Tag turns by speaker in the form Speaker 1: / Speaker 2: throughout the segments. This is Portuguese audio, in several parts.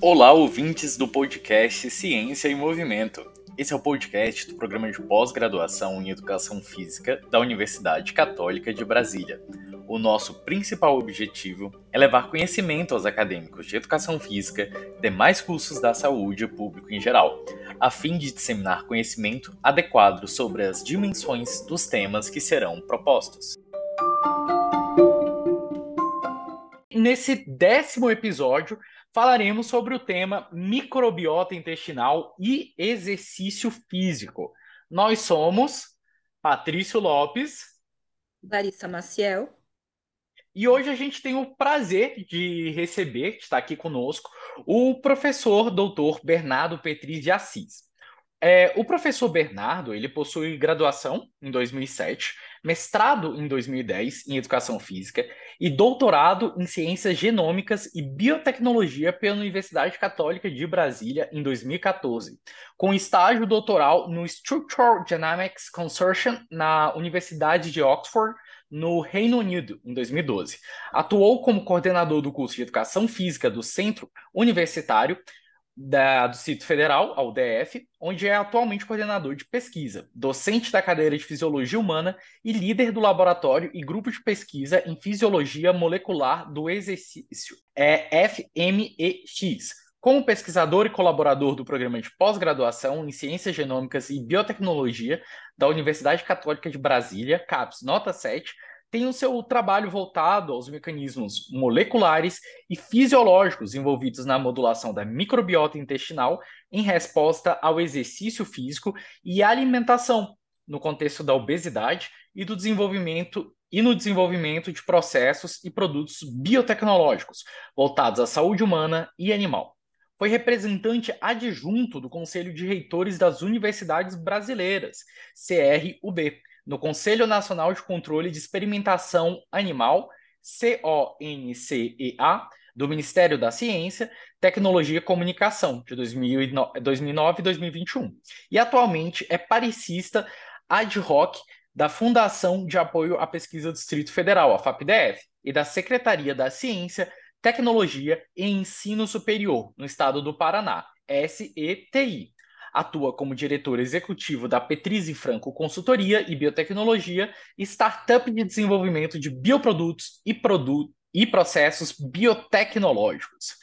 Speaker 1: Olá, ouvintes do podcast Ciência em Movimento. Esse é o podcast do programa de pós-graduação em Educação Física da Universidade Católica de Brasília. O nosso principal objetivo é levar conhecimento aos acadêmicos de Educação Física e demais cursos da saúde e público em geral, a fim de disseminar conhecimento adequado sobre as dimensões dos temas que serão propostos. Nesse décimo episódio, falaremos sobre o tema microbiota intestinal e exercício físico. Nós somos Patrício Lopes,
Speaker 2: Larissa Maciel.
Speaker 1: E hoje a gente tem o prazer de receber, está aqui conosco, o professor doutor Bernardo Petri de Assis. É, o professor Bernardo, ele possui graduação em 2007, mestrado em 2010 em Educação Física e doutorado em Ciências Genômicas e Biotecnologia pela Universidade Católica de Brasília em 2014, com estágio doutoral no Structural Dynamics Consortium na Universidade de Oxford, no Reino Unido, em 2012. Atuou como coordenador do curso de Educação Física do Centro Universitário da, do Distrito Federal, a UDF, onde é atualmente coordenador de pesquisa, docente da cadeira de Fisiologia Humana e líder do laboratório e grupo de pesquisa em Fisiologia Molecular do Exercício, é FMEX. Como pesquisador e colaborador do programa de pós-graduação em Ciências Genômicas e Biotecnologia da Universidade Católica de Brasília, CAPES Nota 7, tem o seu trabalho voltado aos mecanismos moleculares e fisiológicos envolvidos na modulação da microbiota intestinal em resposta ao exercício físico e alimentação, no contexto da obesidade e do desenvolvimento e no desenvolvimento de processos e produtos biotecnológicos voltados à saúde humana e animal. Foi representante adjunto do Conselho de Reitores das Universidades Brasileiras, CRUB, no Conselho Nacional de Controle de Experimentação Animal, CONCEA, do Ministério da Ciência, Tecnologia e Comunicação, de 2009 e 2021. E atualmente é parecista ad hoc da Fundação de Apoio à Pesquisa do Distrito Federal, a FAPDF, e da Secretaria da Ciência, Tecnologia e Ensino Superior, no estado do Paraná, SETI. Atua como diretor executivo da Petrise Franco Consultoria e Biotecnologia, startup de desenvolvimento de bioprodutos e, produ e processos biotecnológicos.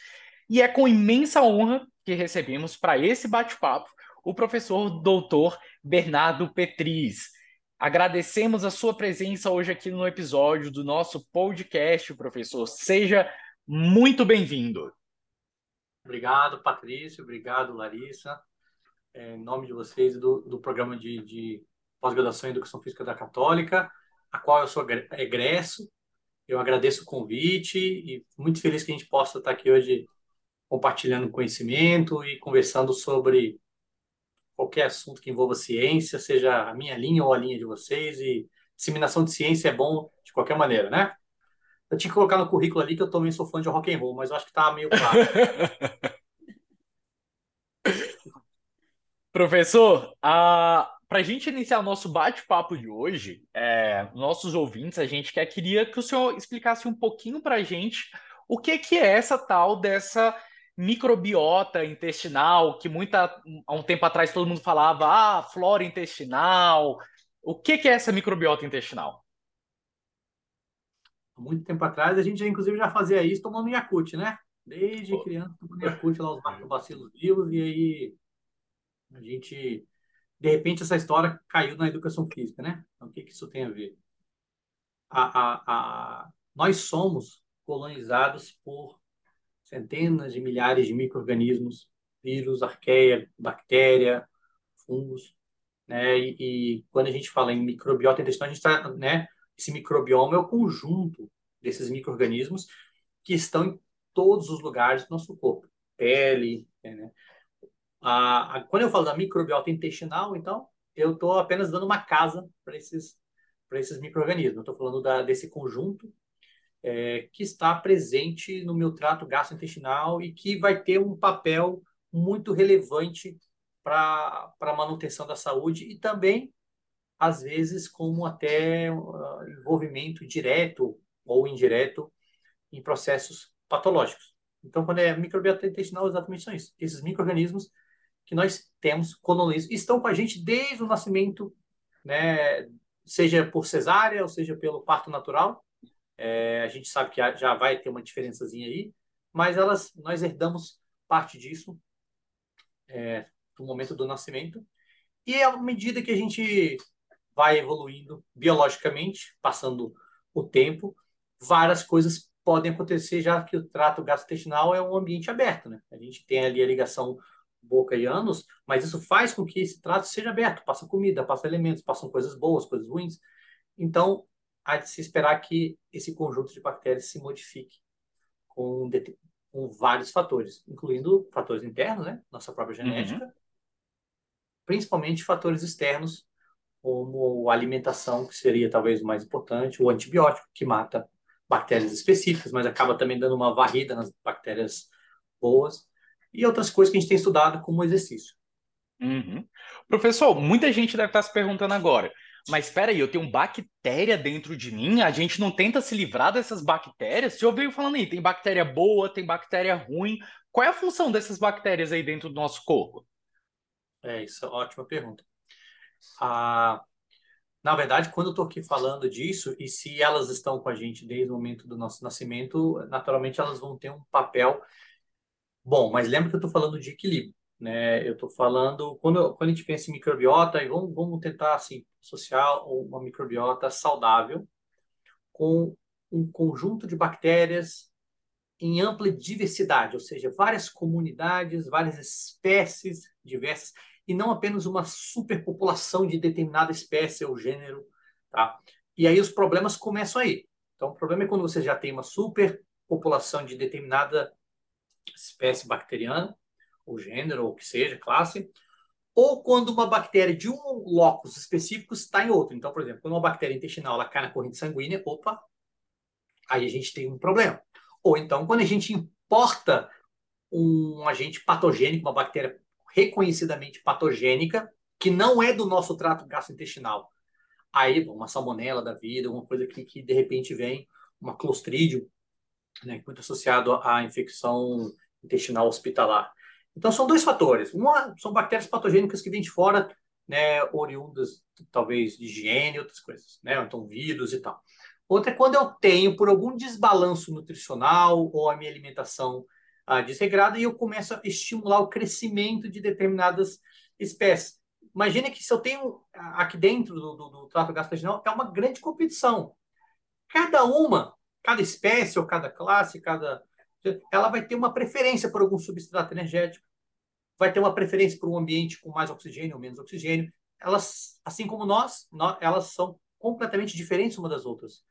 Speaker 1: E é com imensa honra que recebemos para esse bate-papo o professor doutor Bernardo Petris. Agradecemos a sua presença hoje aqui no episódio do nosso podcast, professor. Seja muito bem-vindo.
Speaker 3: Obrigado, Patrício. Obrigado, Larissa é, em nome de vocês do, do programa de, de pós-graduação em Educação Física da Católica, a qual eu sou egresso. Eu agradeço o convite e muito feliz que a gente possa estar aqui hoje compartilhando conhecimento e conversando sobre qualquer assunto que envolva ciência, seja a minha linha ou a linha de vocês. E disseminação de ciência é bom de qualquer maneira, né? Eu tinha que colocar no currículo ali que eu também sou fã de rock and roll, mas eu acho que tá meio claro.
Speaker 1: Professor, para a gente iniciar o nosso bate-papo de hoje, é... nossos ouvintes, a gente quer, queria que o senhor explicasse um pouquinho para a gente o que, que é essa tal dessa microbiota intestinal, que muita, há um tempo atrás todo mundo falava, ah, flora intestinal. O que, que é essa microbiota intestinal?
Speaker 3: Há muito tempo atrás, a gente inclusive já fazia isso tomando Yakult, né? Desde criança, tomando Yakult lá, os lactobacilos vivos, e aí a gente, de repente, essa história caiu na educação física, né? Então, o que, que isso tem a ver? A, a, a, nós somos colonizados por centenas de milhares de micro-organismos, vírus, arqueia, bactéria, fungos, né? E, e, quando a gente fala em microbiota intestinal, a gente está, né? Esse microbioma é o conjunto desses micro-organismos que estão em todos os lugares do nosso corpo, pele, né? A, a, quando eu falo da microbiota intestinal, então, eu estou apenas dando uma casa para esses, esses micro-organismos. Estou falando da, desse conjunto é, que está presente no meu trato gastrointestinal e que vai ter um papel muito relevante para a manutenção da saúde e também, às vezes, como até uh, envolvimento direto ou indireto em processos patológicos. Então, quando é microbiota intestinal, exatamente são isso. Esses micro-organismos que nós temos colonizados estão com a gente desde o nascimento, né, seja por cesárea ou seja pelo parto natural. É, a gente sabe que já vai ter uma diferençazinha aí, mas elas, nós herdamos parte disso é, no momento do nascimento. E à medida que a gente vai evoluindo biologicamente, passando o tempo, várias coisas podem acontecer, já que o trato gastrointestinal é um ambiente aberto, né? A gente tem ali a ligação boca e ânus, mas isso faz com que esse trato seja aberto, passa comida, passa alimentos, passam coisas boas, coisas ruins. Então, há de se esperar que esse conjunto de bactérias se modifique com, com vários fatores, incluindo fatores internos, né? Nossa própria uhum. genética, uhum. principalmente fatores externos, como a alimentação, que seria talvez o mais importante, o antibiótico, que mata bactérias específicas, mas acaba também dando uma varrida nas bactérias boas, e outras coisas que a gente tem estudado como exercício.
Speaker 1: Uhum. Professor, muita gente deve estar se perguntando agora, mas espera aí, eu tenho bactéria dentro de mim, a gente não tenta se livrar dessas bactérias? Se eu veio falando aí, tem bactéria boa, tem bactéria ruim, qual é a função dessas bactérias aí dentro do nosso corpo?
Speaker 3: É, isso é ótima pergunta. Ah, na verdade, quando eu estou aqui falando disso, e se elas estão com a gente desde o momento do nosso nascimento, naturalmente elas vão ter um papel bom. Mas lembra que eu estou falando de equilíbrio, né? Eu estou falando quando, quando a gente pensa em microbiota, e vamos, vamos tentar assim associar uma microbiota saudável com um conjunto de bactérias em ampla diversidade, ou seja, várias comunidades, várias espécies diversas e não apenas uma superpopulação de determinada espécie ou gênero, tá? E aí os problemas começam aí. Então, o problema é quando você já tem uma superpopulação de determinada espécie bacteriana, ou gênero, ou que seja, classe, ou quando uma bactéria de um locus específico está em outro. Então, por exemplo, quando uma bactéria intestinal ela cai na corrente sanguínea, opa, aí a gente tem um problema. Ou então, quando a gente importa um agente patogênico, uma bactéria reconhecidamente patogênica, que não é do nosso trato gastrointestinal. Aí, uma salmonela da vida, uma coisa que, que de repente vem, uma clostridium, né, muito associado à infecção intestinal hospitalar. Então, são dois fatores. Uma são bactérias patogênicas que vêm de fora, né, oriundas talvez de higiene outras coisas, né, então vírus e tal. Outra é quando eu tenho, por algum desbalanço nutricional ou a minha alimentação ah, desregrada e eu começo a estimular o crescimento de determinadas espécies. Imagina que se eu tenho aqui dentro do, do, do trato gastrointestinal, é uma grande competição. Cada uma, cada espécie ou cada classe, cada ela vai ter uma preferência por algum substrato energético, vai ter uma preferência por um ambiente com mais oxigênio ou menos oxigênio. Elas, assim como nós, nós elas são completamente diferentes umas das outras,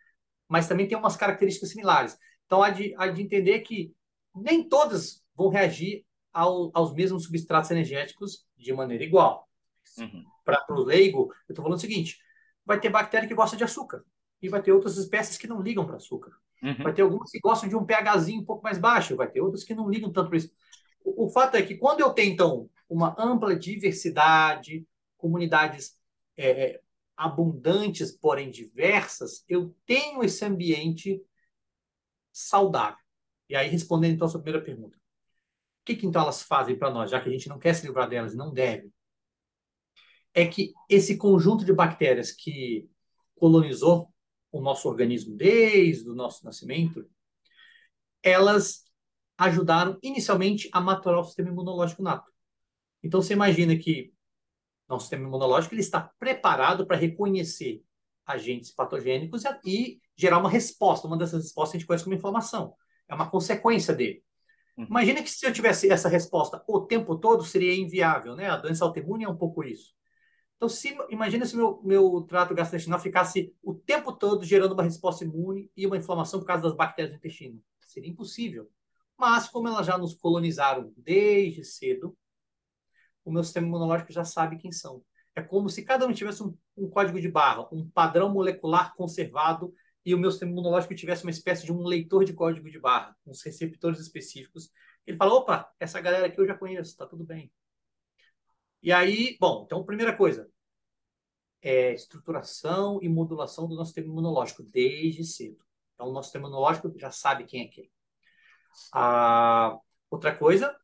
Speaker 3: mas também tem umas características similares. Então, há de, há de entender que nem todas vão reagir ao, aos mesmos substratos energéticos de maneira igual. Uhum. Para o leigo, eu estou falando o seguinte: vai ter bactéria que gosta de açúcar e vai ter outras espécies que não ligam para açúcar. Uhum. Vai ter algumas que gostam de um pHzinho um pouco mais baixo, vai ter outras que não ligam tanto para isso. O, o fato é que quando eu tenho, então, uma ampla diversidade, comunidades é, é abundantes, porém diversas, eu tenho esse ambiente saudável. E aí, respondendo então a sua primeira pergunta. O que, que então elas fazem para nós, já que a gente não quer se livrar delas, não deve? É que esse conjunto de bactérias que colonizou o nosso organismo desde o nosso nascimento, elas ajudaram inicialmente a maturar o sistema imunológico nato. Então você imagina que nosso sistema imunológico ele está preparado para reconhecer agentes patogênicos e gerar uma resposta. Uma dessas respostas a gente conhece como inflamação é uma consequência dele. Uhum. Imagina que se eu tivesse essa resposta o tempo todo, seria inviável, né? A doença autoimune é um pouco isso. Então, se, imagina se meu, meu trato gastrointestinal ficasse o tempo todo gerando uma resposta imune e uma inflamação por causa das bactérias do intestino. Seria impossível. Mas, como elas já nos colonizaram desde cedo, o meu sistema imunológico já sabe quem são. É como se cada um tivesse um, um código de barra, um padrão molecular conservado e o meu sistema imunológico tivesse uma espécie de um leitor de código de barra, uns receptores específicos Ele fala, opa, essa galera aqui eu já conheço, tá tudo bem. E aí, bom, então, primeira coisa, é estruturação e modulação do nosso sistema imunológico desde cedo. Então, o nosso sistema imunológico já sabe quem é quem. A outra coisa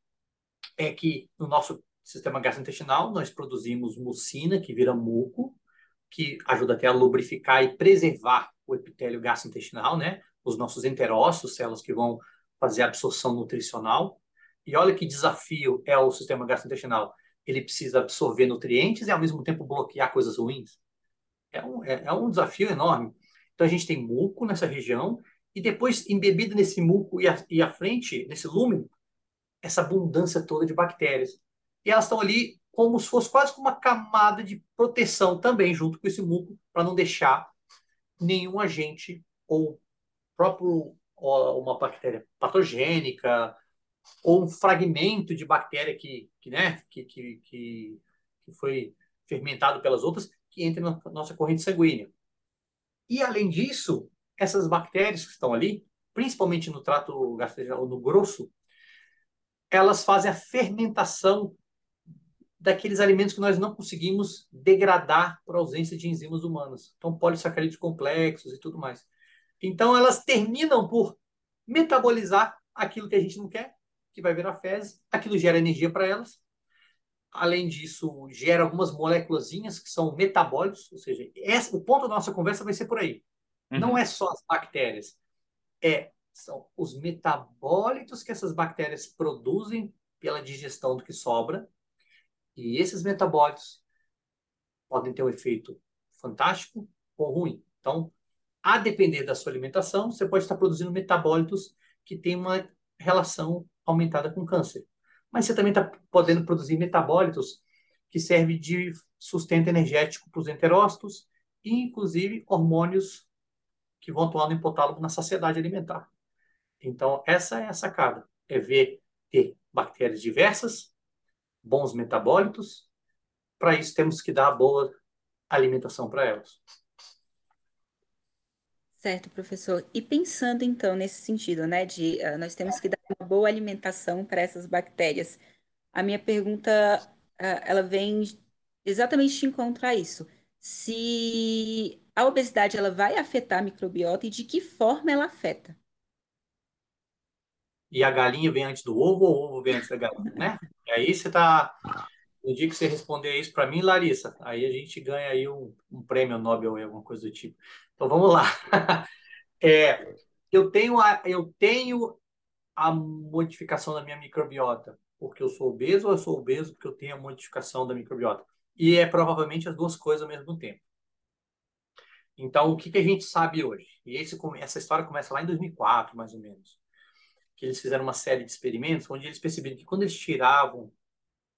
Speaker 3: é que no nosso sistema gastrointestinal nós produzimos mucina, que vira muco, que ajuda até a lubrificar e preservar o epitélio gastrointestinal, né? Os nossos enterócitos, células que vão fazer a absorção nutricional. E olha que desafio é o sistema gastrointestinal. Ele precisa absorver nutrientes e, ao mesmo tempo, bloquear coisas ruins. É um, é, é um desafio enorme. Então, a gente tem muco nessa região e depois, embebido nesse muco e, a, e à frente, nesse lúmen, essa abundância toda de bactérias. E elas estão ali como se fosse quase uma camada de proteção também junto com esse muco para não deixar nenhum agente ou próprio ou uma bactéria patogênica ou um fragmento de bactéria que, que, né, que, que, que, foi fermentado pelas outras que entre na nossa corrente sanguínea. E além disso, essas bactérias que estão ali, principalmente no trato gastrointestinal, no grosso, elas fazem a fermentação daqueles alimentos que nós não conseguimos degradar por ausência de enzimas humanas. Então, polissacarídeos complexos e tudo mais. Então, elas terminam por metabolizar aquilo que a gente não quer, que vai virar fezes. Aquilo gera energia para elas. Além disso, gera algumas moléculas que são metabólicos, ou seja, essa, o ponto da nossa conversa vai ser por aí. Uhum. Não é só as bactérias, é são os metabólitos que essas bactérias produzem pela digestão do que sobra e esses metabólitos podem ter um efeito fantástico ou ruim. Então, a depender da sua alimentação, você pode estar produzindo metabólitos que têm uma relação aumentada com câncer. Mas você também está podendo produzir metabólitos que servem de sustento energético para os enterócitos e, inclusive, hormônios que vão atuar no hipotálamo na saciedade alimentar. Então, essa é a sacada. É ver ter bactérias diversas, bons metabólitos. Para isso, temos que dar boa alimentação para elas.
Speaker 2: Certo, professor. E pensando então nesse sentido, né, de uh, nós temos que dar uma boa alimentação para essas bactérias. A minha pergunta, uh, ela vem exatamente de encontrar isso. Se a obesidade ela vai afetar a microbiota e de que forma ela afeta?
Speaker 3: E a galinha vem antes do ovo ou o ovo vem antes da galinha, né? Aí você tá. No dia que você responder isso para mim, Larissa, aí a gente ganha aí um, um prêmio Nobel ou alguma coisa do tipo. Então vamos lá. É, eu tenho a, eu tenho a modificação da minha microbiota porque eu sou obeso ou eu sou obeso porque eu tenho a modificação da microbiota? E é provavelmente as duas coisas ao mesmo tempo. Então, o que, que a gente sabe hoje? E esse, essa história começa lá em 2004, mais ou menos que eles fizeram uma série de experimentos onde eles perceberam que quando eles tiravam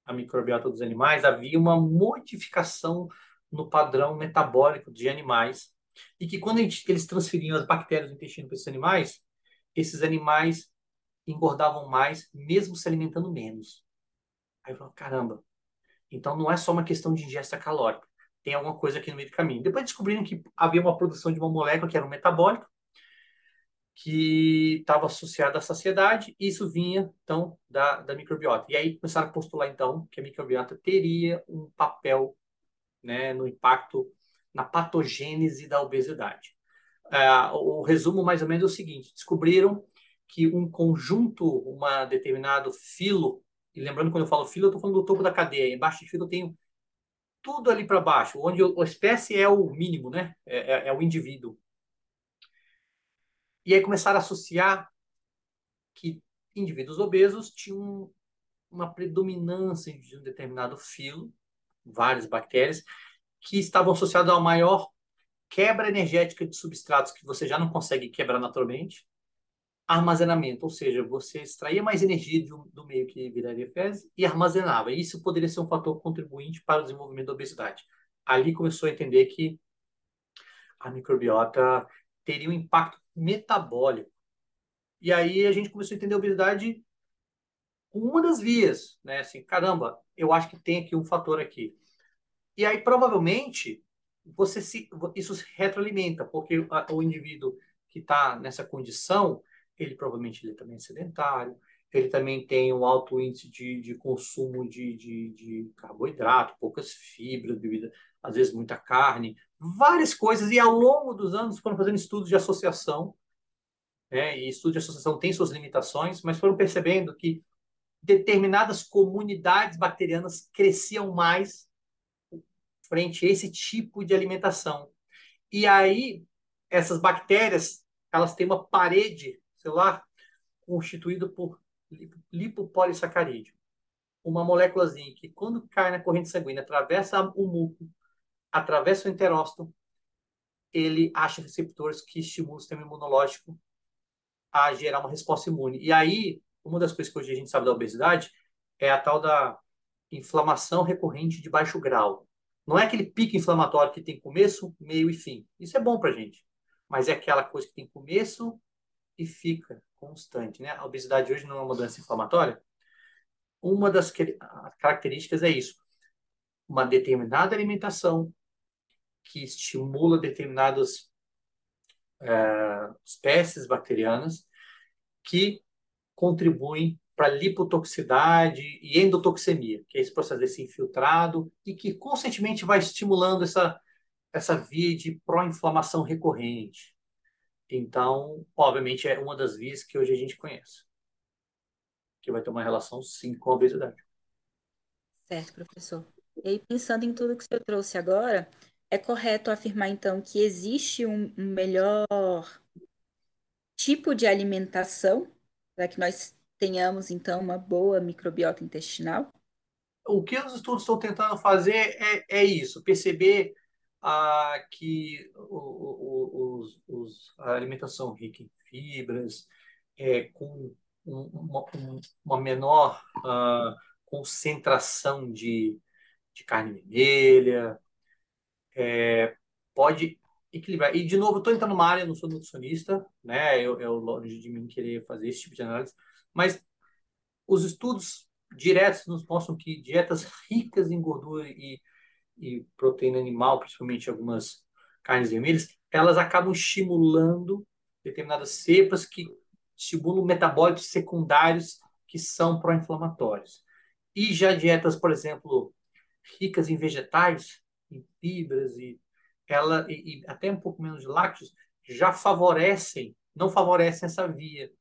Speaker 3: a microbiota dos animais, havia uma modificação no padrão metabólico de animais e que quando gente, eles transferiam as bactérias do intestino para esses animais, esses animais engordavam mais, mesmo se alimentando menos. Aí eu falo, caramba, então não é só uma questão de ingesta calórica, tem alguma coisa aqui no meio do caminho. Depois descobriram que havia uma produção de uma molécula que era um metabólico, que estava associada à saciedade, e isso vinha, então, da, da microbiota. E aí começaram a postular, então, que a microbiota teria um papel né, no impacto na patogênese da obesidade. Uh, o resumo, mais ou menos, é o seguinte: descobriram que um conjunto, uma determinado filo, e lembrando quando eu falo filo, eu estou falando do topo da cadeia, embaixo de filo eu tenho tudo ali para baixo, onde a espécie é o mínimo, né? É, é, é o indivíduo. E aí começaram a associar que indivíduos obesos tinham uma predominância de um determinado filo, várias bactérias, que estavam associadas a uma maior quebra energética de substratos que você já não consegue quebrar naturalmente, armazenamento, ou seja, você extraía mais energia do, do meio que viraria fezes e armazenava. E isso poderia ser um fator contribuinte para o desenvolvimento da obesidade. Ali começou a entender que a microbiota teria um impacto metabólico. E aí a gente começou a entender a obesidade com uma das vias, né? Assim, caramba, eu acho que tem aqui um fator aqui. E aí provavelmente você se isso se retroalimenta, porque o indivíduo que está nessa condição, ele provavelmente ele também é sedentário, ele também tem um alto índice de, de consumo de, de, de carboidrato, poucas fibras, bebida, às vezes muita carne, várias coisas. E ao longo dos anos foram fazendo estudos de associação, né? e estudos de associação têm suas limitações, mas foram percebendo que determinadas comunidades bacterianas cresciam mais frente a esse tipo de alimentação. E aí, essas bactérias, elas têm uma parede celular constituída por lipopolissacarídeo. Uma moléculazinha que, quando cai na corrente sanguínea, atravessa o muco, atravessa o enterócito, ele acha receptores que estimulam o sistema imunológico a gerar uma resposta imune. E aí, uma das coisas que hoje a gente sabe da obesidade é a tal da inflamação recorrente de baixo grau. Não é aquele pico inflamatório que tem começo, meio e fim. Isso é bom para gente. Mas é aquela coisa que tem começo e fica constante. Né? A obesidade hoje não é uma doença inflamatória. Uma das características é isso. Uma determinada alimentação que estimula determinadas é, espécies bacterianas que contribuem para lipotoxicidade e endotoxemia, que é esse processo desse infiltrado e que constantemente vai estimulando essa, essa via de pró-inflamação recorrente. Então, obviamente, é uma das vias que hoje a gente conhece, que vai ter uma relação, sim, com a obesidade.
Speaker 2: Certo, professor. E aí, pensando em tudo que senhor trouxe agora, é correto afirmar, então, que existe um melhor tipo de alimentação para que nós tenhamos, então, uma boa microbiota intestinal?
Speaker 3: O que os estudos estão tentando fazer é, é isso, perceber ah, que o, os, os, a alimentação rica em fibras, é, com uma, uma menor ah, concentração de, de carne vermelha, é, pode equilibrar. E, de novo, estou entrando numa área, não sou nutricionista, né? Eu, eu longe de mim querer fazer esse tipo de análise, mas os estudos diretos nos mostram que dietas ricas em gordura e, e proteína animal, principalmente algumas carnes vermelhas, elas acabam estimulando determinadas cepas que estimulam metabólitos secundários que são pró-inflamatórios. E já dietas, por exemplo, ricas em vegetais, em fibras e ela e, e até um pouco menos de lácteos já favorecem, não favorecem essa via.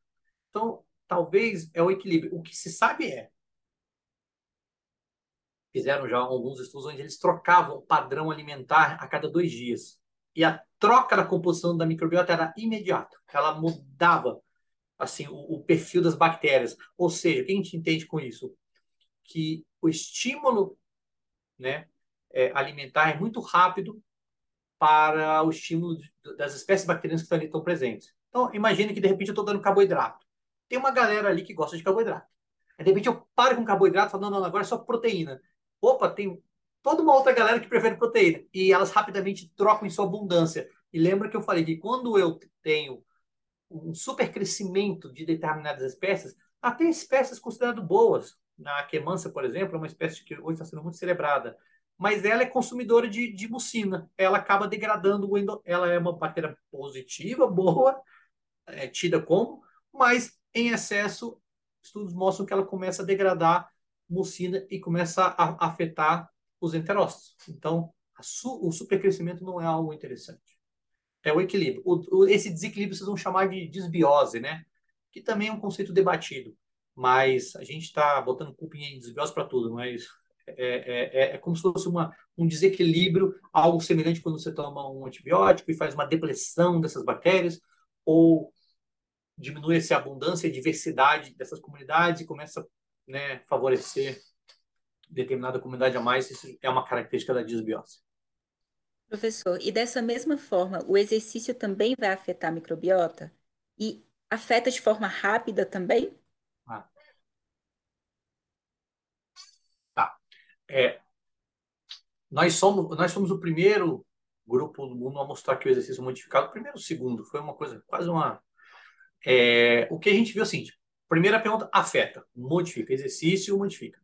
Speaker 3: Então, talvez é o equilíbrio. O que se sabe é fizeram já alguns estudos onde eles trocavam o padrão alimentar a cada dois dias. E a troca da composição da microbiota era imediata. Ela mudava assim o, o perfil das bactérias. Ou seja, o que a gente entende com isso? Que o estímulo né, é, alimentar é muito rápido para o estímulo das espécies bacterianas que estão ali estão presentes. Então, imagine que de repente eu estou dando carboidrato. Tem uma galera ali que gosta de carboidrato. Aí, de repente eu paro com carboidrato e falo, não, não, agora é só proteína. Opa, tem toda uma outra galera que prefere proteína. E elas rapidamente trocam em sua abundância. E lembra que eu falei que quando eu tenho um supercrescimento de determinadas espécies, até espécies consideradas boas. A quemança, por exemplo, é uma espécie que hoje está sendo muito celebrada. Mas ela é consumidora de, de mucina. Ela acaba degradando o endo... Ela é uma bactéria positiva, boa, é tida como, mas em excesso, estudos mostram que ela começa a degradar mucina e começa a afetar os enterócitos. Então, su o supercrescimento não é algo interessante. É o equilíbrio. O, o, esse desequilíbrio vocês vão chamar de desbiose, né? Que também é um conceito debatido. Mas a gente está botando cupim em desbiose para tudo, mas é, é, é, é, como se fosse uma, um desequilíbrio, algo semelhante quando você toma um antibiótico e faz uma depressão dessas bactérias, ou diminui essa abundância e diversidade dessas comunidades e começa né, favorecer determinada comunidade a mais, isso é uma característica da disbiose.
Speaker 2: Professor, e dessa mesma forma, o exercício também vai afetar a microbiota? E afeta de forma rápida também?
Speaker 3: Ah. Tá. É, nós, somos, nós somos o primeiro grupo do mundo a mostrar que o exercício modificado, o primeiro, segundo, foi uma coisa, quase uma. É, o que a gente viu é o seguinte: Primeira pergunta, afeta, modifica. Exercício modifica.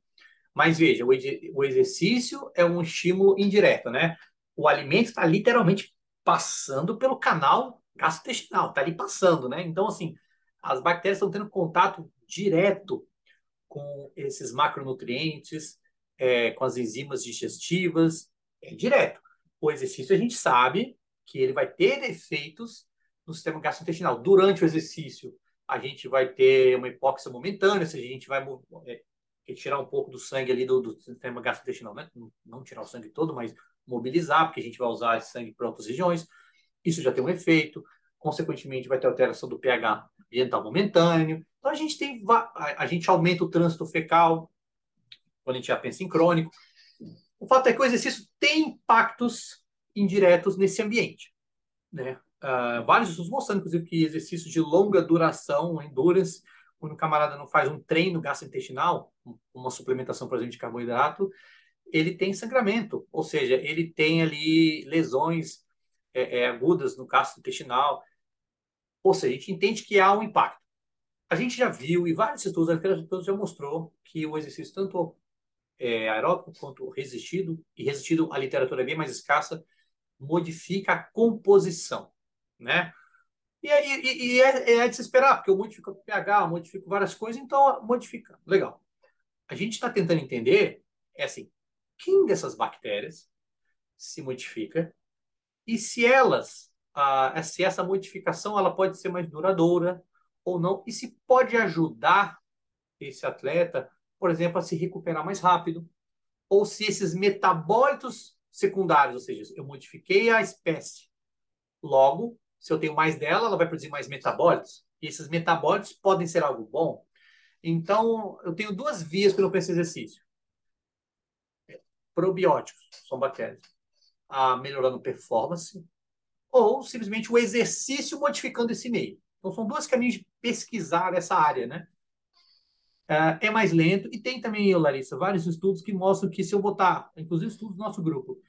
Speaker 3: Mas veja, o, o exercício é um estímulo indireto, né? O alimento está literalmente passando pelo canal gastrointestinal, está ali passando, né? Então, assim, as bactérias estão tendo contato direto com esses macronutrientes, é, com as enzimas digestivas, é direto. O exercício a gente sabe que ele vai ter efeitos no sistema gastrointestinal. Durante o exercício, a gente vai ter uma hipóxia momentânea, seja, a gente vai é, tirar um pouco do sangue ali do, do sistema gastrointestinal, né? não, não tirar o sangue todo, mas mobilizar, porque a gente vai usar esse sangue para outras regiões. Isso já tem um efeito. Consequentemente, vai ter alteração do pH ambiental momentâneo. Então, a gente tem a gente aumenta o trânsito fecal, quando a gente já pensa em crônico. O fato é que o exercício tem impactos indiretos nesse ambiente. Né? Uh, vários estudos mostrando, inclusive, que exercícios de longa duração, endurance, quando o camarada não faz um treino gastrointestinal, uma suplementação, por exemplo, de carboidrato, ele tem sangramento, ou seja, ele tem ali lesões é, é, agudas no gastrointestinal. Ou seja, a gente entende que há um impacto. A gente já viu, e vários estudos, a literatura já mostrou que o exercício, tanto é, aeróbico quanto resistido, e resistido a literatura é bem mais escassa, modifica a composição, né? E, e, e é, é, de se esperar, porque eu modifico o pH, eu modifico várias coisas, então modifica. Legal. A gente está tentando entender, é assim, quem dessas bactérias se modifica e se elas, ah, se essa modificação ela pode ser mais duradoura ou não, e se pode ajudar esse atleta, por exemplo, a se recuperar mais rápido, ou se esses metabólitos secundários, ou seja, eu modifiquei a espécie, logo, se eu tenho mais dela, ela vai produzir mais metabólitos, e esses metabólitos podem ser algo bom. Então, eu tenho duas vias para eu pensar exercício probióticos, são bactérias, a melhorando performance, ou simplesmente o exercício modificando esse meio. Então, são dois caminhos de pesquisar essa área, né? É, é mais lento, e tem também, Larissa, vários estudos que mostram que se eu botar, inclusive estudos do nosso grupo,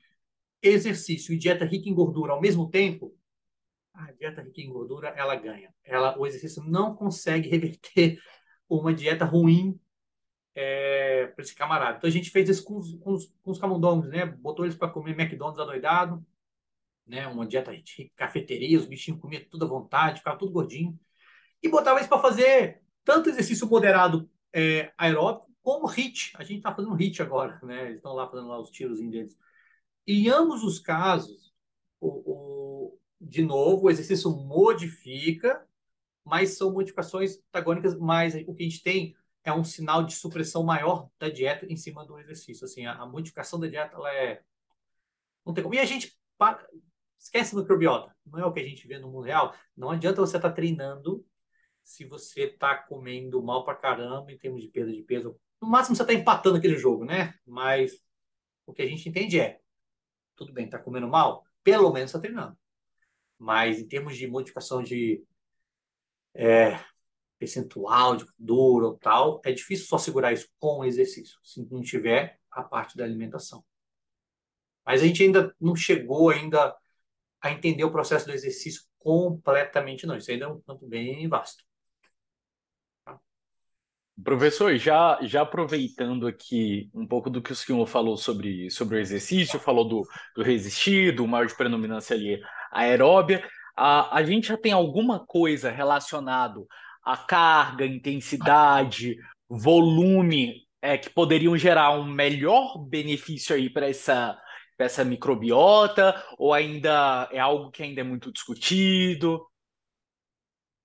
Speaker 3: exercício e dieta rica em gordura ao mesmo tempo, a dieta rica em gordura, ela ganha. Ela, o exercício não consegue reverter uma dieta ruim é, para esse camarada. Então a gente fez isso com os, com com os camundongos, né? Botou eles para comer McDonald's adoidado, né? Uma dieta de cafeteria, os bichinhos comiam tudo à vontade, ficava tudo gordinho. E botava eles para fazer tanto exercício moderado é, aeróbico como HIT. A gente está fazendo HIT agora, né? Eles estão lá fazendo lá os tiros deles. E em ambos os casos, o, o, de novo, o exercício modifica, mas são modificações antagônicas, mas o que a gente tem é um sinal de supressão maior da dieta em cima do exercício. Assim, a, a modificação da dieta ela é não tem como. E a gente para... esquece microbiota. Não é o que a gente vê no mundo real. Não adianta você estar tá treinando se você está comendo mal para caramba em termos de perda de peso. No máximo você está empatando aquele jogo, né? Mas o que a gente entende é, tudo bem, está comendo mal, pelo menos está treinando. Mas em termos de modificação de é, percentual de duro ou tal, é difícil só segurar isso com o exercício, se não tiver a parte da alimentação. Mas a gente ainda não chegou ainda a entender o processo do exercício completamente, não. Isso ainda é um campo bem vasto.
Speaker 1: Professor, já, já aproveitando aqui um pouco do que o senhor falou sobre, sobre o exercício, falou do, do resistir, do maior de predominância ali aeróbia, a, a gente já tem alguma coisa relacionado a carga, intensidade, volume é, que poderiam gerar um melhor benefício aí para essa, essa microbiota, ou ainda é algo que ainda é muito discutido?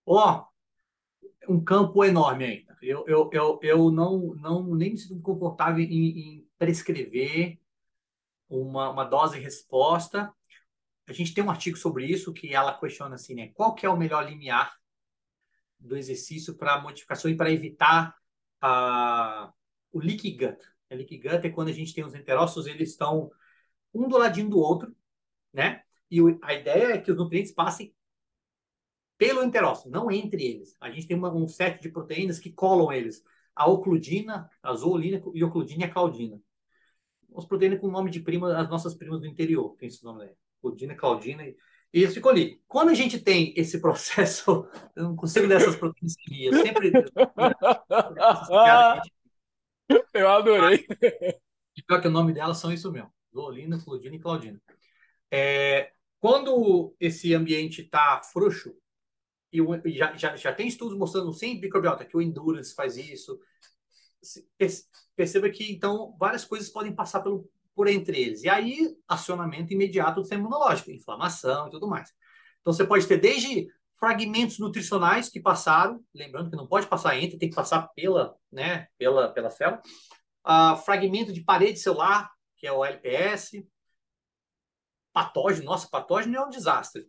Speaker 3: Ó, oh, um campo enorme ainda. Eu, eu, eu, eu não, não nem me sinto confortável em, em prescrever uma, uma dose resposta. A gente tem um artigo sobre isso que ela questiona assim, né? Qual que é o melhor limiar do exercício para modificação e para evitar a, o leaky gut. A leaky gut é quando a gente tem os enterócitos, eles estão um do ladinho do outro, né? E a ideia é que os nutrientes passem pelo enterócito, não entre eles. A gente tem uma, um set de proteínas que colam eles. A ocludina, a zoolina e ocludina e a claudina. As proteínas com nome de prima, as nossas primas do interior, tem esse nome aí. Ocludina, claudina e isso ficou ali. Quando a gente tem esse processo, eu não consigo ler essas proteínas eu sempre.
Speaker 1: eu adorei.
Speaker 3: Pior que o nome delas são isso mesmo: Lolina, Flodina e Claudina. É, quando esse ambiente está frouxo e já, já, já tem estudos mostrando sem microbiota que o endurance faz isso. Perceba que, então, várias coisas podem passar pelo, por entre eles. E aí, acionamento imediato do sistema imunológico, inflamação e tudo mais. Então, você pode ter desde fragmentos nutricionais que passaram, lembrando que não pode passar entre, tem que passar pela, né, pela, pela célula, uh, fragmento de parede celular, que é o LPS, patógeno, nossa, patógeno é um desastre.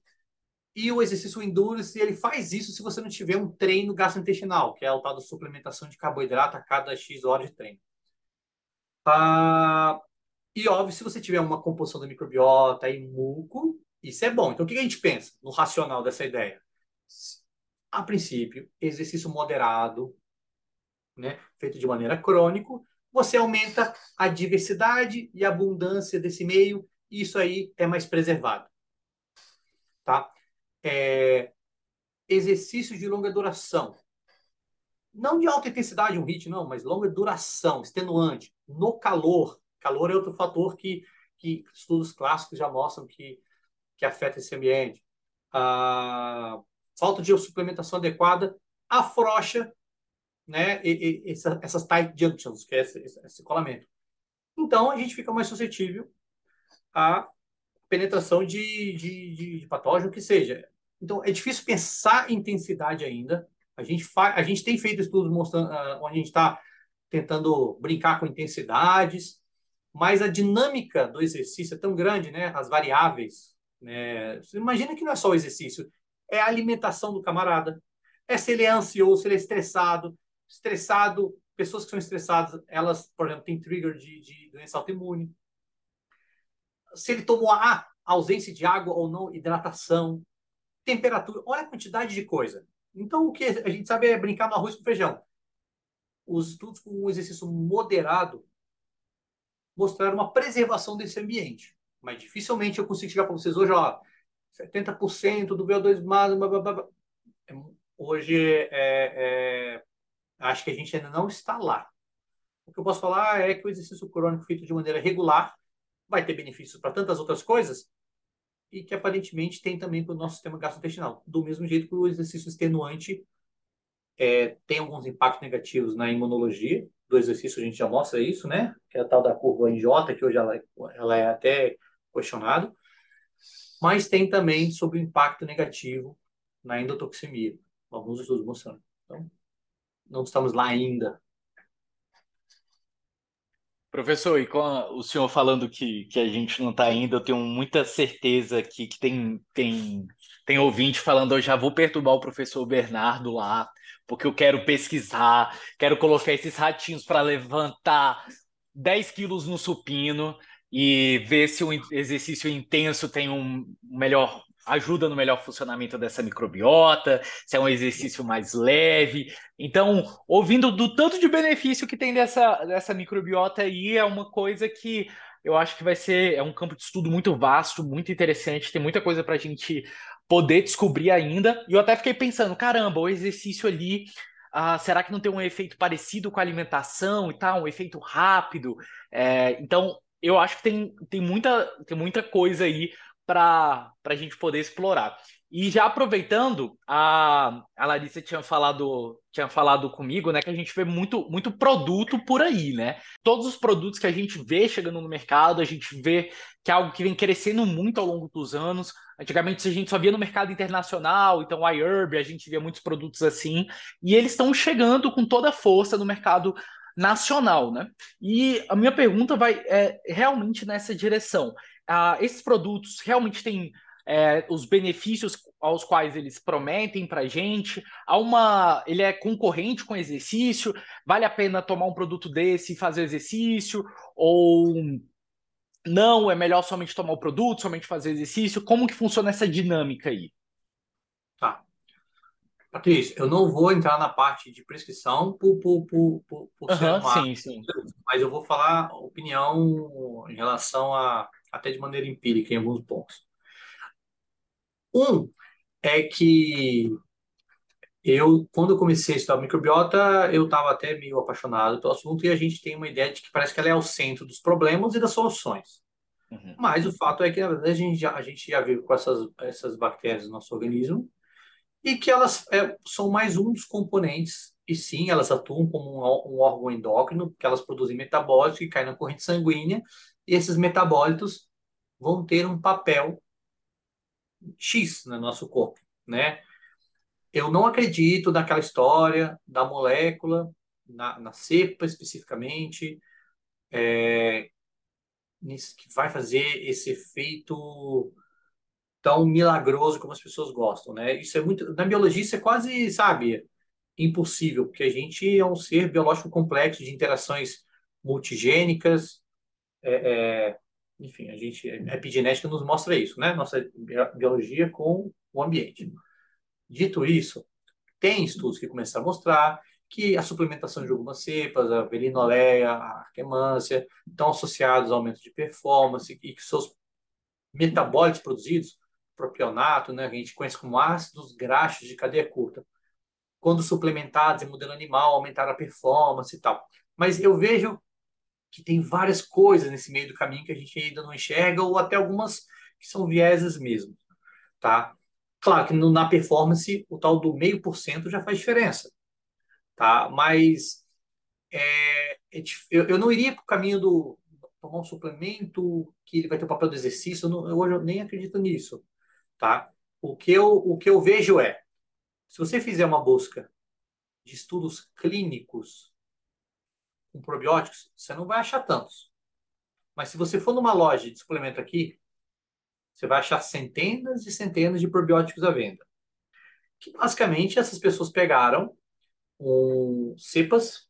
Speaker 3: E o exercício endurance, ele faz isso se você não tiver um treino gastrointestinal, que é o tal da suplementação de carboidrato a cada X horas de treino. Ah, e óbvio, se você tiver uma composição da microbiota e muco, isso é bom. Então, o que a gente pensa no racional dessa ideia? A princípio, exercício moderado, né, feito de maneira crônico, você aumenta a diversidade e abundância desse meio, e isso aí é mais preservado. Tá? é, de longa duração. Não de alta intensidade, um HIIT, não, mas longa duração, extenuante, no calor. Calor é outro fator que, que estudos clássicos já mostram que, que afeta esse ambiente. A falta de suplementação adequada afrouxa né, e, e, essa, essas tight junctions, que é esse, esse colamento. Então, a gente fica mais suscetível à penetração de, de, de, patógeno que seja. Então, é difícil pensar em intensidade ainda. A gente, a gente tem feito estudos mostrando, uh, onde a gente está tentando brincar com intensidades, mas a dinâmica do exercício é tão grande, né? As variáveis. Né? Você imagina que não é só o exercício, é a alimentação do camarada. É se ele é ansioso, se ele é estressado. Estressado, pessoas que são estressadas, elas, por exemplo, têm trigger de, de doença autoimune. Se ele tomou a ausência de água ou não, hidratação temperatura, olha a quantidade de coisa. Então, o que a gente sabe é brincar no arroz com feijão. Os estudos com um exercício moderado mostraram uma preservação desse ambiente. Mas dificilmente eu consigo chegar para vocês hoje, ó, 70% do VO2 máximo. Hoje, é, é, acho que a gente ainda não está lá. O que eu posso falar é que o exercício crônico feito de maneira regular vai ter benefícios para tantas outras coisas, e que aparentemente tem também para o nosso sistema gastrointestinal. Do mesmo jeito que o exercício extenuante é, tem alguns impactos negativos na imunologia do exercício, a gente já mostra isso, né? Que é a tal da curva NJ, que hoje ela, ela é até questionada, mas tem também sobre o impacto negativo na endotoxemia, alguns estudos mostrando. Então, não estamos lá ainda,
Speaker 1: Professor, e com a, o senhor falando que, que a gente não está ainda, eu tenho muita certeza que, que tem, tem, tem ouvinte falando, eu já vou perturbar o professor Bernardo lá, porque eu quero pesquisar, quero colocar esses ratinhos para levantar 10 quilos no supino e ver se o exercício intenso tem um melhor ajuda no melhor funcionamento dessa microbiota, se é um exercício mais leve. Então, ouvindo do tanto de benefício que tem dessa, dessa microbiota aí, é uma coisa que eu acho que vai ser é um campo de estudo muito vasto, muito interessante, tem muita coisa para a gente poder descobrir ainda. E eu até fiquei pensando, caramba, o exercício ali, ah, será que não tem um efeito parecido com a alimentação e tal, um efeito rápido? É, então, eu acho que tem, tem, muita, tem muita coisa aí para a gente poder explorar. E já aproveitando, a, a Larissa tinha falado, tinha falado comigo, né, que a gente vê muito, muito produto por aí, né? Todos os produtos que a gente vê chegando no mercado, a gente vê que é algo que vem crescendo muito ao longo dos anos. Antigamente a gente só via no mercado internacional, então a Herb, a gente via muitos produtos assim, e eles estão chegando com toda a força no mercado nacional, né? E a minha pergunta vai é, realmente nessa direção uh, esses produtos realmente têm é, os benefícios aos quais eles prometem para a gente? Há uma, ele é concorrente com exercício? Vale a pena tomar um produto desse e fazer exercício? Ou não, é melhor somente tomar o produto, somente fazer exercício? Como que funciona essa dinâmica aí?
Speaker 3: Tá. Patrícia, eu não vou entrar na parte de prescrição por, por, por, por, por
Speaker 1: uhum, ser uma... Sim, sim.
Speaker 3: Mas eu vou falar opinião em relação a até de maneira empírica em alguns pontos. Um é que eu, quando eu comecei a estudar microbiota, eu estava até meio apaixonado pelo assunto e a gente tem uma ideia de que parece que ela é o centro dos problemas e das soluções. Uhum. Mas o fato é que, na verdade, a gente já, a gente já vive com essas, essas bactérias no nosso organismo e que elas é, são mais um dos componentes, e sim, elas atuam como um, um órgão endócrino, porque elas produzem metabólitos que caem na corrente sanguínea, e esses metabólitos vão ter um papel X no nosso corpo, né? Eu não acredito naquela história da molécula, na, na cepa especificamente, é, que vai fazer esse efeito tão milagroso como as pessoas gostam, né? Isso é muito na biologia isso é quase, sabe, impossível, porque a gente é um ser biológico complexo de interações multigênicas, é, é, enfim, a gente a epigenética nos mostra isso, né? Nossa biologia com o ambiente. Dito isso, tem estudos que começam a mostrar que a suplementação de algumas cepas, a velinoleia, a arquemância, estão associados ao aumento de performance e que seus metabólitos produzidos, propionato, né, a gente conhece como ácidos graxos de cadeia curta, quando suplementados em modelo animal, aumentaram a performance e tal. Mas eu vejo que tem várias coisas nesse meio do caminho que a gente ainda não enxerga, ou até algumas que são vieses mesmo, tá? Claro que no, na performance, o tal do meio por cento já faz diferença, tá? Mas é, é, eu, eu não iria para o caminho do tomar um suplemento que ele vai ter o papel do exercício, eu eu, hoje eu nem acredito nisso, tá? O que eu, o que eu vejo é, se você fizer uma busca de estudos clínicos com probióticos, você não vai achar tantos. Mas se você for numa loja de suplemento aqui, você vai achar centenas e centenas de probióticos à venda. Que basicamente essas pessoas pegaram um, cepas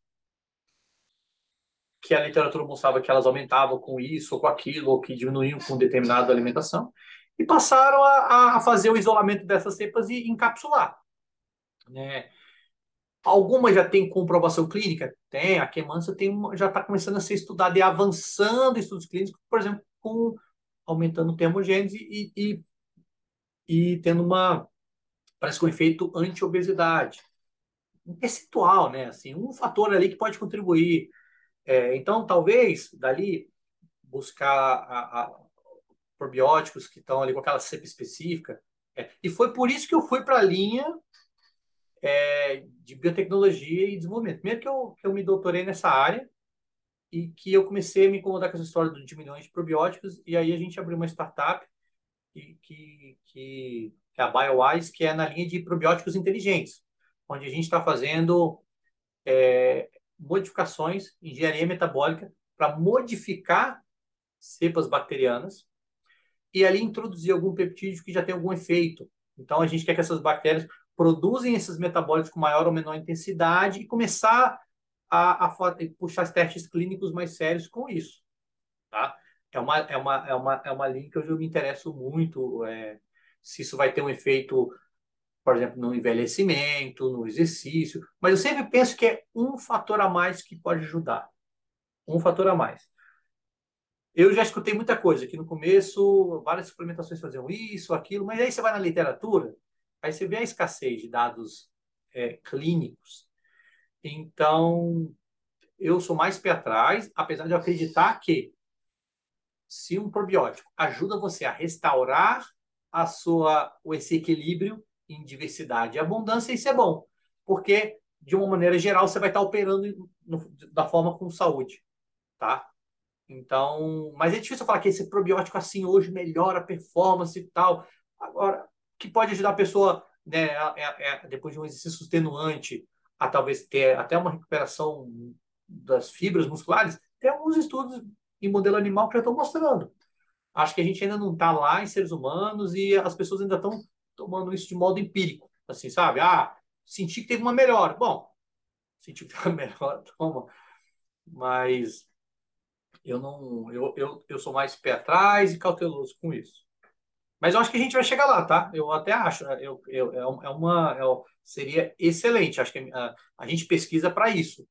Speaker 3: que a literatura mostrava que elas aumentavam com isso ou com aquilo, ou que diminuíam com determinada alimentação, e passaram a, a fazer o isolamento dessas cepas e encapsular. Né? Algumas já têm comprovação clínica? Tem. A quemança tem já está começando a ser estudada e avançando estudos clínicos, por exemplo, com aumentando termogênese e, e, e tendo uma, parece que um efeito anti-obesidade. Um percentual, né? Assim, um fator ali que pode contribuir. É, então, talvez, dali, buscar a, a probióticos que estão ali com aquela cepa específica. É, e foi por isso que eu fui para a linha é, de biotecnologia e desenvolvimento. Primeiro que eu, que eu me doutorei nessa área e que eu comecei a me incomodar com essa história de milhões de probióticos e aí a gente abriu uma startup que, que, que é a BioWise, que é na linha de probióticos inteligentes, onde a gente está fazendo é, modificações, engenharia metabólica, para modificar cepas bacterianas e ali introduzir algum peptídeo que já tem algum efeito. Então, a gente quer que essas bactérias produzem esses metabólitos com maior ou menor intensidade e começar a, a, puxar testes clínicos mais sérios com isso. Tá? É, uma, é, uma, é, uma, é uma linha que eu me interesso muito, é, se isso vai ter um efeito, por exemplo, no envelhecimento, no exercício, mas eu sempre penso que é um fator a mais que pode ajudar. Um fator a mais. Eu já escutei muita coisa, que no começo várias suplementações faziam isso, aquilo, mas aí você vai na literatura, Aí você vê a escassez de dados é, clínicos. Então, eu sou mais pé atrás, apesar de eu acreditar que se um probiótico ajuda você a restaurar a sua, esse equilíbrio em diversidade e abundância, isso é bom. Porque, de uma maneira geral, você vai estar operando no, da forma com saúde. Tá? Então, mas é difícil falar que esse probiótico assim hoje melhora a performance e tal. Agora, que pode ajudar a pessoa, né, a, a, a, depois de um exercício extenuante, a talvez ter até uma recuperação das fibras musculares, tem alguns estudos em modelo animal que já estão mostrando. Acho que a gente ainda não está lá em seres humanos e as pessoas ainda estão tomando isso de modo empírico. Assim, sabe? Ah, senti que teve uma melhora. Bom, senti que teve uma melhora, toma. Mas eu não, eu, eu, eu sou mais pé atrás e cauteloso com isso. Mas eu acho que a gente vai chegar lá, tá? Eu até acho. Né? Eu, eu, é, é uma. É, seria excelente. Acho que a, a gente pesquisa para isso.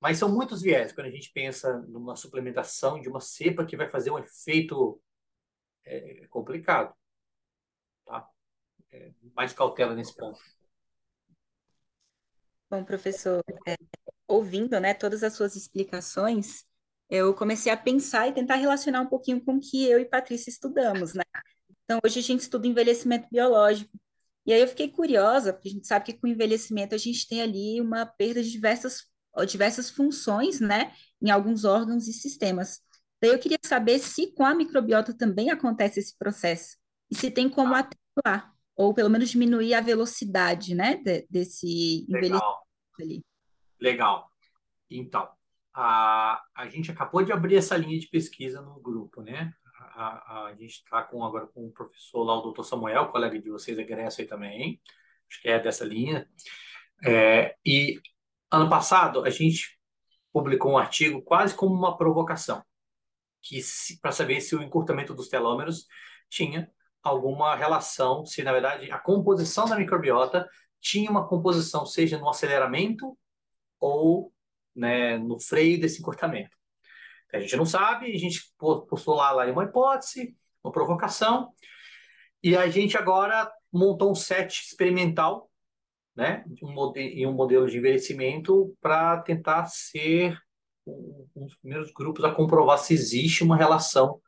Speaker 3: Mas são muitos viés quando a gente pensa numa suplementação de uma cepa que vai fazer um efeito é, complicado. Tá? É, mais cautela nesse ponto.
Speaker 2: Bom, professor, é, ouvindo né, todas as suas explicações, eu comecei a pensar e tentar relacionar um pouquinho com o que eu e Patrícia estudamos, né? Então, hoje a gente estuda envelhecimento biológico. E aí eu fiquei curiosa, porque a gente sabe que com envelhecimento a gente tem ali uma perda de diversas, diversas funções, né, em alguns órgãos e sistemas. Daí eu queria saber se com a microbiota também acontece esse processo, e se tem como atenuar, ou pelo menos diminuir a velocidade, né, de, desse envelhecimento
Speaker 3: Legal,
Speaker 2: ali.
Speaker 3: legal. Então, a, a gente acabou de abrir essa linha de pesquisa no grupo, né? A, a, gente está com, agora com o professor lá, o doutor Samuel, colega de vocês, egresso aí também, acho que é dessa linha. É, e ano passado a gente publicou um artigo quase como uma provocação, que para saber se o encurtamento dos telômeros tinha alguma relação, se na verdade a composição da microbiota tinha uma composição, seja no aceleramento ou né, no freio desse encurtamento. A gente não sabe, a gente postular lá uma hipótese, uma provocação, e a gente agora montou um set experimental, né, um em um modelo de envelhecimento para tentar ser um dos primeiros grupos a comprovar se existe uma relação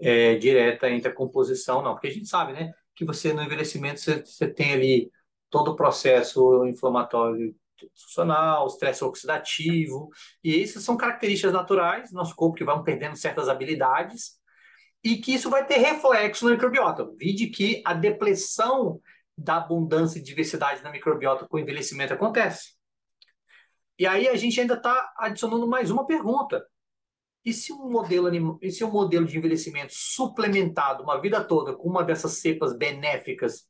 Speaker 3: é, direta entre a composição, não, porque a gente sabe, né, que você no envelhecimento você, você tem ali todo o processo inflamatório institucional, estresse oxidativo, e essas são características naturais do nosso corpo que vão perdendo certas habilidades e que isso vai ter reflexo na microbiota. Vide que a depressão da abundância e diversidade na microbiota com o envelhecimento acontece. E aí a gente ainda está adicionando mais uma pergunta. E se um modelo e se um modelo de envelhecimento suplementado uma vida toda com uma dessas cepas benéficas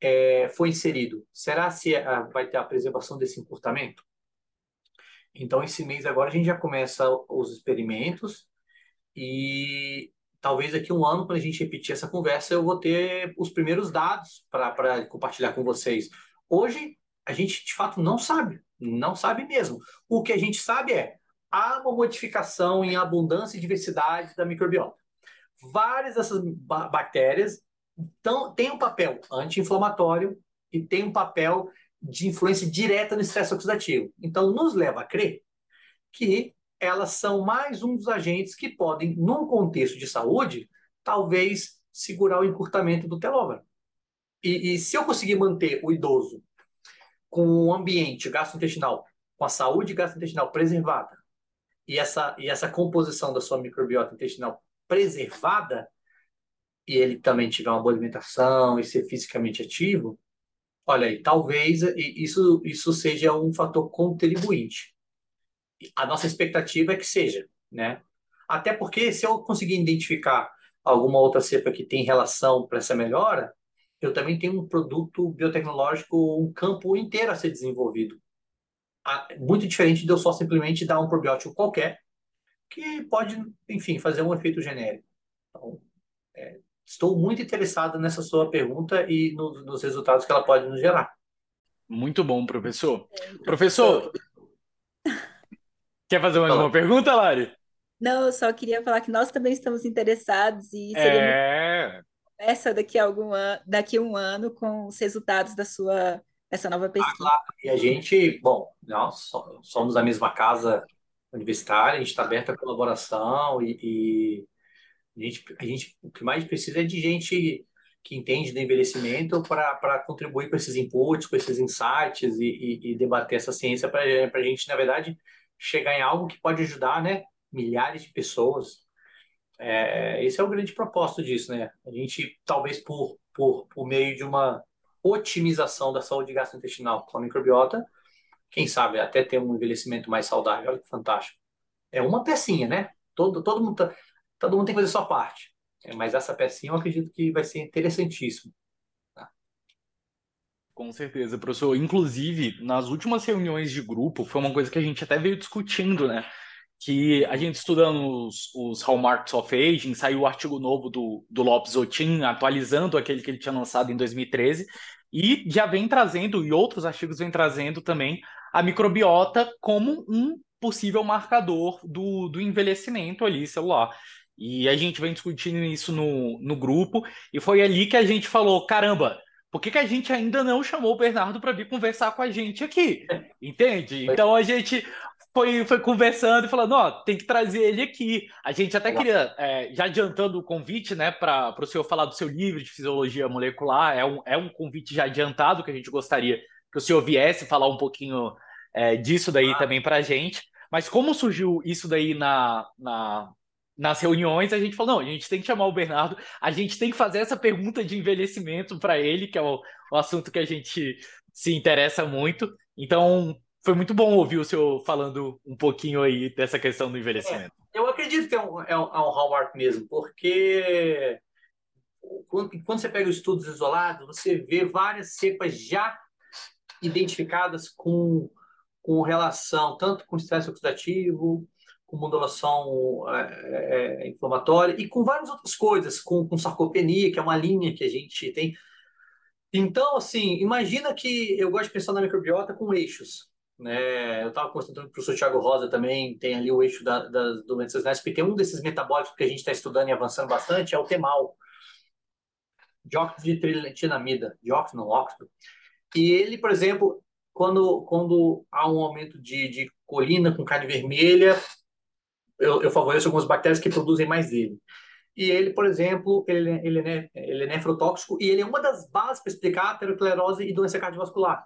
Speaker 3: é, foi inserido, será se a, vai ter a preservação desse encurtamento? Então, esse mês agora a gente já começa os experimentos e talvez daqui a um ano, quando a gente repetir essa conversa, eu vou ter os primeiros dados para compartilhar com vocês. Hoje, a gente de fato não sabe, não sabe mesmo. O que a gente sabe é há uma modificação em abundância e diversidade da microbiota. Várias dessas bactérias então, tem um papel anti-inflamatório e tem um papel de influência direta no estresse oxidativo. Então, nos leva a crer que elas são mais um dos agentes que podem, num contexto de saúde, talvez segurar o encurtamento do telômero. E, e se eu conseguir manter o idoso com o ambiente gastrointestinal, com a saúde gastrointestinal preservada, e essa, e essa composição da sua microbiota intestinal preservada, e ele também tiver uma boa alimentação e ser fisicamente ativo, olha aí, talvez isso, isso seja um fator contribuinte. A nossa expectativa é que seja, né? Até porque se eu conseguir identificar alguma outra cepa que tem relação para essa melhora, eu também tenho um produto biotecnológico, um campo inteiro a ser desenvolvido. Muito diferente de eu só simplesmente dar um probiótico qualquer, que pode, enfim, fazer um efeito genérico. Então, é, Estou muito interessado nessa sua pergunta e no, nos resultados que ela pode nos gerar.
Speaker 1: Muito bom, professor. É, professor, quer fazer mais uma pergunta, Lari?
Speaker 2: Não, eu só queria falar que nós também estamos interessados e seria
Speaker 1: é...
Speaker 2: essa daqui a algum ano, daqui a um ano com os resultados da sua essa nova pesquisa. Ah,
Speaker 3: claro. E a gente, bom, nós somos da mesma casa universitária, a gente está aberto à colaboração e, e gente, a gente, o que mais precisa é de gente que entende do envelhecimento para contribuir com esses inputs, com esses insights e, e, e debater essa ciência para a gente, na verdade, chegar em algo que pode ajudar né, milhares de pessoas. É, esse é o grande propósito disso, né? A gente, talvez por, por, por meio de uma otimização da saúde gastrointestinal com a microbiota, quem sabe até ter um envelhecimento mais saudável. Olha que fantástico. É uma pecinha, né? Todo, todo mundo tá, todo mundo tem que fazer sua parte. É, mas essa pecinha eu acredito que vai ser interessantíssimo. Tá?
Speaker 1: Com certeza, professor. Inclusive, nas últimas reuniões de grupo, foi uma coisa que a gente até veio discutindo, né? Que a gente estudando os, os Hallmarks of Aging, saiu o artigo novo do, do Lopes Otin, atualizando aquele que ele tinha lançado em 2013, e já vem trazendo, e outros artigos vêm trazendo também, a microbiota como um possível marcador do, do envelhecimento ali celular. E a gente vem discutindo isso no, no grupo, e foi ali que a gente falou: caramba, por que, que a gente ainda não chamou o Bernardo para vir conversar com a gente aqui? Entende? Então a gente foi, foi conversando e falando, ó, tem que trazer ele aqui. A gente até queria, é, já adiantando o convite, né, para o senhor falar do seu livro de fisiologia molecular, é um, é um convite já adiantado que a gente gostaria que o senhor viesse falar um pouquinho é, disso daí ah. também para a gente. Mas como surgiu isso daí na, na, nas reuniões, a gente falou, não, a gente tem que chamar o Bernardo, a gente tem que fazer essa pergunta de envelhecimento para ele, que é o, o assunto que a gente se interessa muito. Então, foi muito bom ouvir o senhor falando um pouquinho aí dessa questão do envelhecimento.
Speaker 3: É, eu acredito que é um, é um, é um hallmark mesmo, porque quando, quando você pega os estudos isolados, você vê várias cepas já identificadas com, com relação tanto com estresse oxidativo, com modulação é, é, inflamatória e com várias outras coisas, com, com sarcopenia, que é uma linha que a gente tem. Então, assim, imagina que eu gosto de pensar na microbiota com eixos. Né? Eu estava conversando com o professor Tiago Rosa também, tem ali o eixo da, das doenças renais, porque um desses metabólicos que a gente está estudando e avançando bastante é o temal, dióxido de triletinamida, dióxido não óxido. E ele, por exemplo, quando, quando há um aumento de, de colina com carne vermelha, eu, eu favoreço algumas bactérias que produzem mais dele. E ele, por exemplo, ele, ele, é, ele é nefrotóxico e ele é uma das bases para explicar aterosclerose e doença cardiovascular.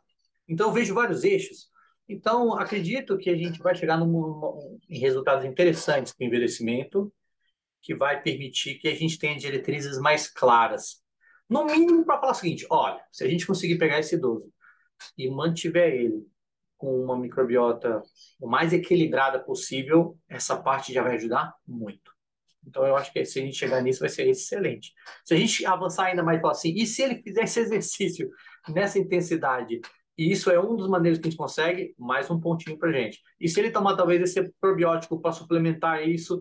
Speaker 3: Então, eu vejo vários eixos. Então, acredito que a gente vai chegar num, em resultados interessantes com o envelhecimento, que vai permitir que a gente tenha diretrizes mais claras. No mínimo, para falar o seguinte: olha, se a gente conseguir pegar esse idoso e mantiver ele com uma microbiota o mais equilibrada possível, essa parte já vai ajudar muito. Então, eu acho que se a gente chegar nisso, vai ser excelente. Se a gente avançar ainda mais e falar assim, e se ele fizer esse exercício nessa intensidade e isso é um dos maneiras que a gente consegue, mais um pontinho para gente. E se ele tomar talvez esse probiótico para suplementar isso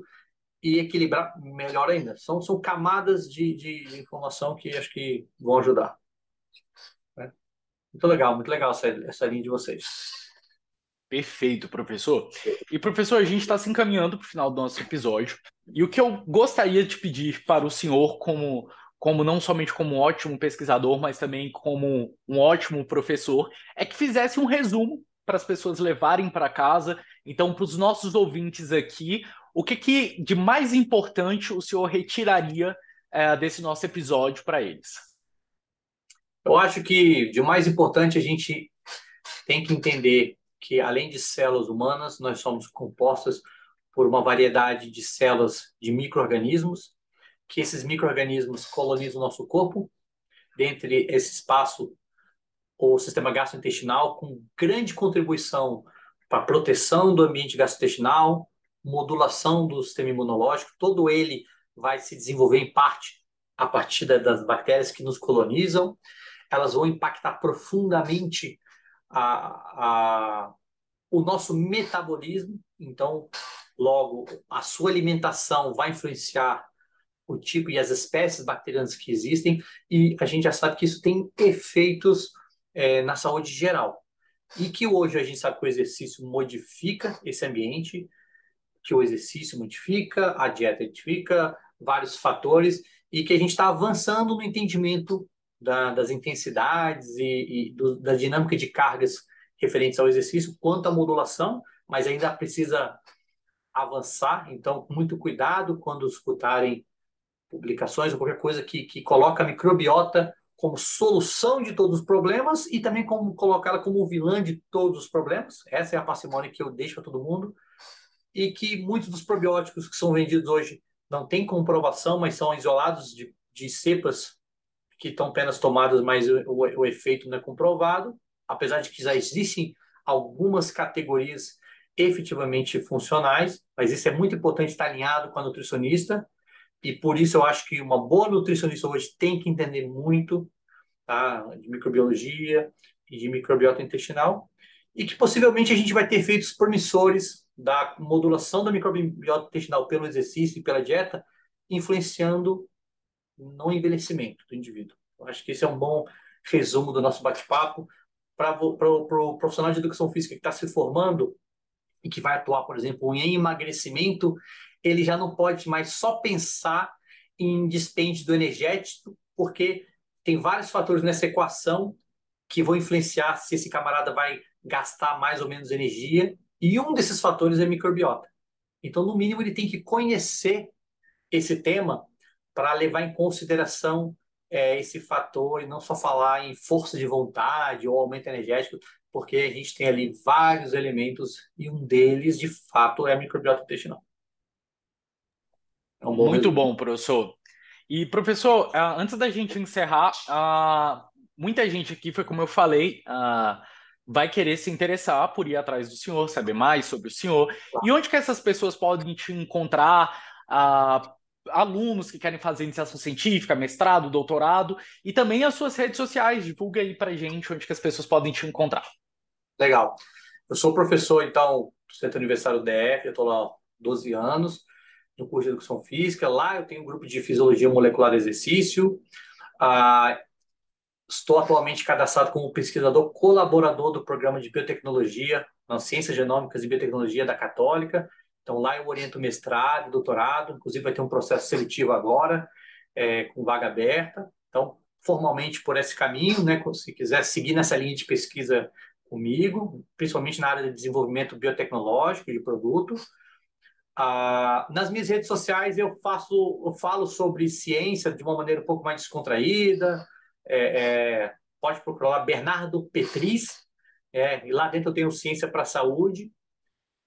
Speaker 3: e equilibrar, melhor ainda. São, são camadas de, de informação que acho que vão ajudar. Né? Muito legal, muito legal essa, essa linha de vocês.
Speaker 1: Perfeito, professor. E, professor, a gente está se encaminhando para o final do nosso episódio. E o que eu gostaria de pedir para o senhor, como como não somente como um ótimo pesquisador, mas também como um ótimo professor, é que fizesse um resumo para as pessoas levarem para casa. Então, para os nossos ouvintes aqui, o que, que de mais importante o senhor retiraria é, desse nosso episódio para eles?
Speaker 3: Eu acho que de mais importante a gente tem que entender que além de células humanas, nós somos compostas por uma variedade de células de micro-organismos que esses micro-organismos colonizam o nosso corpo, dentre esse espaço, o sistema gastrointestinal, com grande contribuição para a proteção do ambiente gastrointestinal, modulação do sistema imunológico, todo ele vai se desenvolver em parte a partir das bactérias que nos colonizam. Elas vão impactar profundamente a, a, o nosso metabolismo. Então, logo, a sua alimentação vai influenciar o tipo e as espécies bacterianas que existem, e a gente já sabe que isso tem efeitos é, na saúde geral. E que hoje a gente sabe que o exercício modifica esse ambiente, que o exercício modifica, a dieta modifica, vários fatores, e que a gente está avançando no entendimento da, das intensidades e, e do, da dinâmica de cargas referentes ao exercício, quanto à modulação, mas ainda precisa avançar, então muito cuidado quando escutarem publicações ou qualquer coisa que, que coloca a microbiota como solução de todos os problemas e também como colocar ela como vilã de todos os problemas. Essa é a parcimônia que eu deixo para todo mundo. E que muitos dos probióticos que são vendidos hoje não têm comprovação, mas são isolados de, de cepas que estão apenas tomadas, mas o, o, o efeito não é comprovado. Apesar de que já existem algumas categorias efetivamente funcionais, mas isso é muito importante estar alinhado com a nutricionista e por isso eu acho que uma boa nutricionista hoje tem que entender muito tá, de microbiologia e de microbiota intestinal e que possivelmente a gente vai ter efeitos promissores da modulação da microbiota intestinal pelo exercício e pela dieta, influenciando no envelhecimento do indivíduo. Eu acho que esse é um bom resumo do nosso bate-papo para o pro, pro profissional de educação física que está se formando e que vai atuar, por exemplo, em emagrecimento ele já não pode mais só pensar em dispêndio do energético, porque tem vários fatores nessa equação que vão influenciar se esse camarada vai gastar mais ou menos energia E um desses fatores é microbiota. Então, no mínimo, ele tem que conhecer esse tema para levar em consideração é, esse fator e não só falar em força de vontade ou aumento energético, porque a gente tem ali vários elementos e um deles, de fato, é a microbiota intestinal.
Speaker 1: É um bom Muito resumo. bom, professor. E, professor, antes da gente encerrar, muita gente aqui, foi como eu falei, vai querer se interessar por ir atrás do senhor, saber mais sobre o senhor. E onde que essas pessoas podem te encontrar? Alunos que querem fazer iniciação científica, mestrado, doutorado, e também as suas redes sociais. Divulga aí pra gente onde que as pessoas podem te encontrar.
Speaker 3: Legal. Eu sou professor, então, do Centro Universitário DF, eu estou lá há 12 anos, no curso de Educação Física. Lá eu tenho um grupo de Fisiologia Molecular Exercício. Ah, estou atualmente cadastrado como pesquisador colaborador do programa de Biotecnologia, na Ciências Genômicas e Biotecnologia da Católica. Então, lá eu oriento mestrado, doutorado, inclusive vai ter um processo seletivo agora, é, com vaga aberta. Então, formalmente por esse caminho, né, se quiser seguir nessa linha de pesquisa comigo, principalmente na área de desenvolvimento biotecnológico de produto. Ah, nas minhas redes sociais eu faço, eu falo sobre ciência de uma maneira um pouco mais descontraída. É, é, pode procurar Bernardo Petris, é, e lá dentro eu tenho Ciência para a Saúde.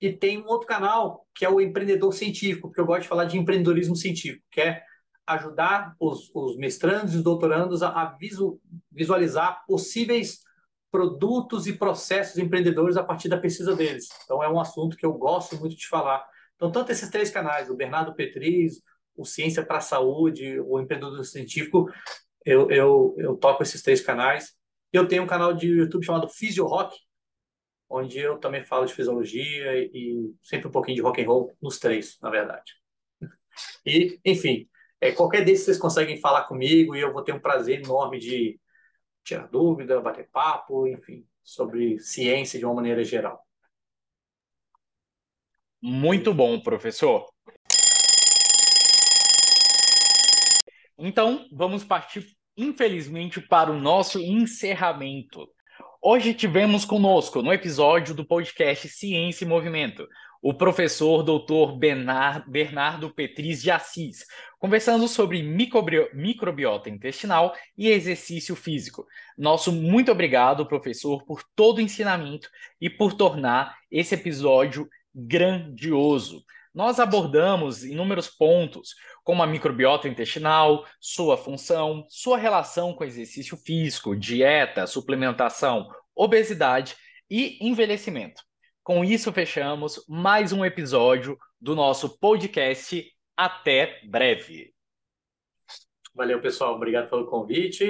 Speaker 3: E tem um outro canal que é o Empreendedor Científico, porque eu gosto de falar de empreendedorismo científico, que é ajudar os, os mestrandos e os doutorandos a, a visu, visualizar possíveis produtos e processos empreendedores a partir da pesquisa deles. Então, é um assunto que eu gosto muito de falar. Então, tanto esses três canais, o Bernardo Petris, o Ciência para a Saúde, o Empreendedor Científico, eu, eu, eu toco esses três canais. Eu tenho um canal de YouTube chamado Physio Rock, onde eu também falo de fisiologia e sempre um pouquinho de rock and roll nos três, na verdade. E, enfim, é, qualquer desses vocês conseguem falar comigo e eu vou ter um prazer enorme de tirar dúvida, bater papo, enfim, sobre ciência de uma maneira geral.
Speaker 1: Muito bom, professor. Então, vamos partir, infelizmente, para o nosso encerramento. Hoje tivemos conosco, no episódio do podcast Ciência e Movimento, o professor Dr. Bernardo Petris de Assis, conversando sobre microbiota intestinal e exercício físico. Nosso muito obrigado, professor, por todo o ensinamento e por tornar esse episódio grandioso. Nós abordamos inúmeros pontos, como a microbiota intestinal, sua função, sua relação com exercício físico, dieta, suplementação, obesidade e envelhecimento. Com isso, fechamos mais um episódio do nosso podcast. Até breve.
Speaker 3: Valeu, pessoal. Obrigado pelo convite.